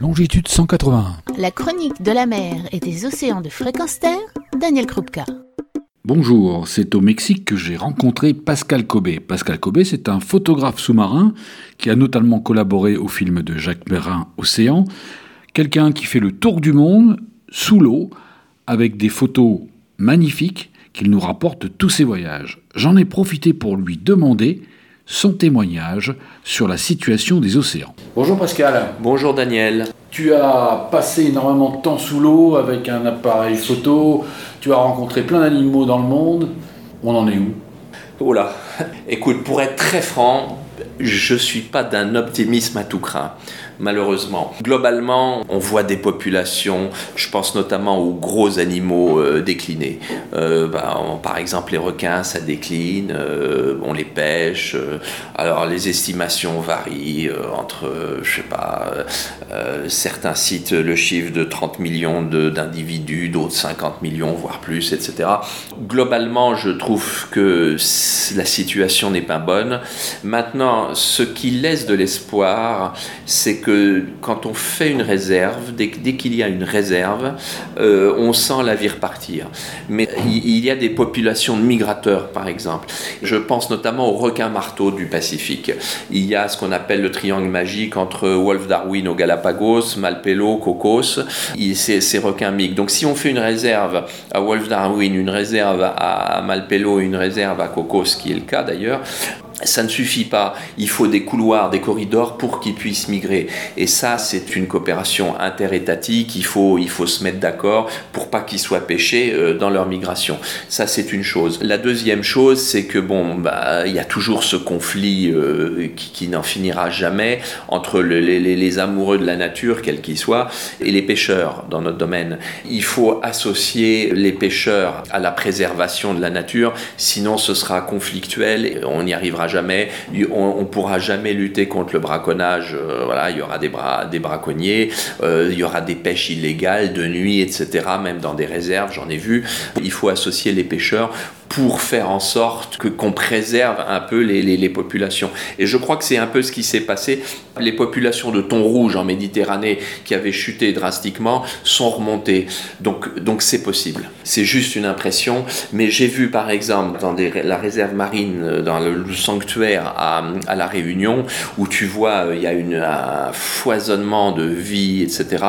longitude 181. La chronique de la mer et des océans de fréquence terre, Daniel Krupka. Bonjour, c'est au Mexique que j'ai rencontré Pascal Cobé. Pascal Cobé, c'est un photographe sous-marin qui a notamment collaboré au film de Jacques Perrin Océan, quelqu'un qui fait le tour du monde sous l'eau avec des photos magnifiques qu'il nous rapporte de tous ses voyages. J'en ai profité pour lui demander son témoignage sur la situation des océans. Bonjour Pascal. Bonjour Daniel. Tu as passé énormément de temps sous l'eau avec un appareil photo, tu as rencontré plein d'animaux dans le monde. On en est où? Oh là, écoute, pour être très franc, je suis pas d'un optimisme à tout craint, malheureusement. Globalement, on voit des populations, je pense notamment aux gros animaux euh, déclinés. Euh, bah, par exemple, les requins, ça décline, euh, on les pêche. alors, les estimations varient entre, je sais pas, certains citent le chiffre de 30 millions d'individus, d'autres 50 millions, voire plus, etc. Globalement, je trouve que la situation n'est pas bonne. Maintenant, ce qui laisse de l'espoir, c'est que quand on fait une réserve, dès, qu'il y a une réserve, euh, on sent la vie repartir. Mais il y a des populations de migrateurs, par exemple. Je pense notamment aux requins marteaux du Pacifique. Il y a ce qu'on appelle le triangle magique entre Wolf Darwin au Galapagos, Malpelo, Cocos. C'est ces requins migrent. Donc si on fait une réserve à Wolf Darwin, une réserve à Malpelo, une réserve à Cocos, qui est le cas d'ailleurs, ça ne suffit pas. Il faut des couloirs, des corridors pour qu'ils puissent migrer. Et ça, c'est une coopération interétatique. Il faut, il faut se mettre d'accord pour pas qu'ils soient pêchés euh, dans leur migration. Ça, c'est une chose. La deuxième chose, c'est que bon, bah, il y a toujours ce conflit euh, qui, n'en finira jamais entre les, amoureux de la nature, quels qu'ils soient, et les pêcheurs dans notre domaine. Il faut associer les pêcheurs à la préservation de la nature, sinon ce sera conflictuel. Et on n'y arrivera jamais, on, pourra jamais lutter contre le braconnage. Euh, il y aura des, bra des braconniers, euh, il y aura des pêches illégales de nuit, etc. Même dans des réserves, j'en ai vu. Il faut associer les pêcheurs pour faire en sorte que qu'on préserve un peu les, les, populations. Et je crois que c'est un peu ce qui s'est passé. Les populations de thon rouge en Méditerranée qui avaient chuté drastiquement sont remontées. Donc donc c'est possible. C'est juste une impression. Mais j'ai vu par exemple dans des, la réserve marine, dans le, sanctuaire à, à, La Réunion, où tu vois euh, il y a une, un foisonnement de vie, etc.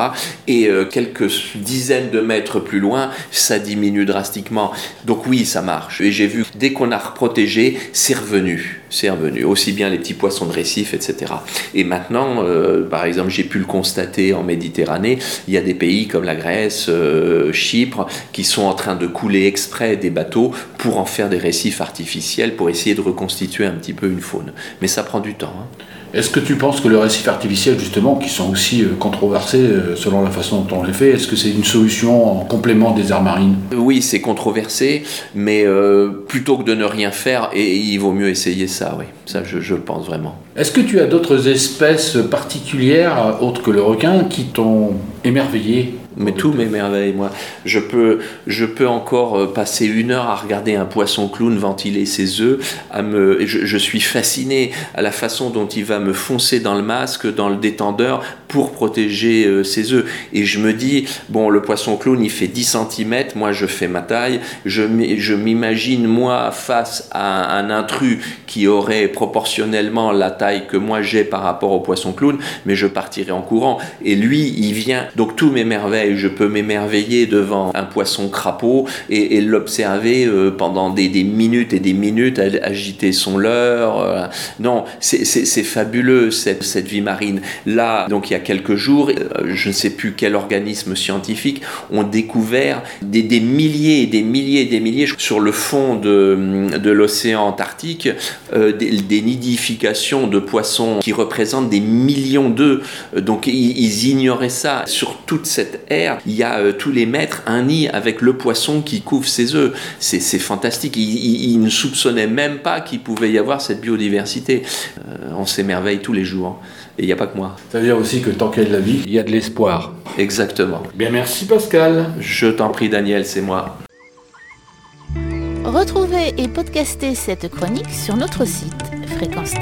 Et euh, quelques dizaines de mètres plus loin, ça diminue drastiquement. Donc oui, ça marche. Et j'ai vu, dès qu'on a protégé, c'est revenu. C'est revenu. Aussi bien les petits poissons de récif, etc. Et maintenant, euh, par exemple, j'ai pu le constater en Méditerranée, il y a des pays comme la Grèce, euh, Chypre, qui sont en train de couler exprès des bateaux pour en faire des récifs artificiels, pour essayer de reconstituer un petit peu une faune. Mais ça prend du temps. Hein. Est-ce que tu penses que le récif artificiel, justement, qui sont aussi euh, controversés euh, selon la façon dont on les fait, est-ce que c'est une solution en complément des aires marines? Oui, c'est controversé, mais euh, plutôt que de ne rien faire, et il vaut mieux essayer ça, oui. Ça, je, je le pense vraiment. Est-ce que tu as d'autres espèces particulières, autres que le requin, qui t'ont émerveillé? Mais tout m'émerveille, moi. Je peux, je peux encore euh, passer une heure à regarder un poisson clown ventiler ses œufs. À me, je, je, suis fasciné à la façon dont il va me foncer dans le masque, dans le détendeur, pour protéger euh, ses œufs. Et je me dis, bon, le poisson clown, il fait 10 cm, moi je fais ma taille. Je, je m'imagine, moi, face à un intrus qui aurait proportionnellement la taille que moi j'ai par rapport au poisson clown, mais je partirai en courant. Et lui, il vient. Donc tout m'émerveille je peux m'émerveiller devant un poisson crapaud et, l'observer euh, pendant des, minutes et des minutes, agiter son leurre. Euh. non, c'est fabuleux cette, vie marine. Là, donc il y a quelques jours, euh, je ne sais plus quel organisme scientifique ont découvert des, milliers et des milliers et des milliers sur le fond de, de l'océan Antarctique, des, nidifications de poissons qui représentent des millions d'œufs. Donc ils, ils ignoraient ça sur toute cette il y a euh, tous les mètres un nid avec le poisson qui couvre ses œufs. C'est fantastique. Il, ne soupçonnait même pas qu'il pouvait y avoir cette biodiversité. Euh, on s'émerveille tous les jours. Et il n'y a pas que moi. C'est-à-dire aussi que tant qu'il y a de la vie, il y a de l'espoir. Exactement. Bien, merci Pascal. Je t'en prie, Daniel, c'est moi. Retrouvez et podcastez cette chronique sur notre site fréquence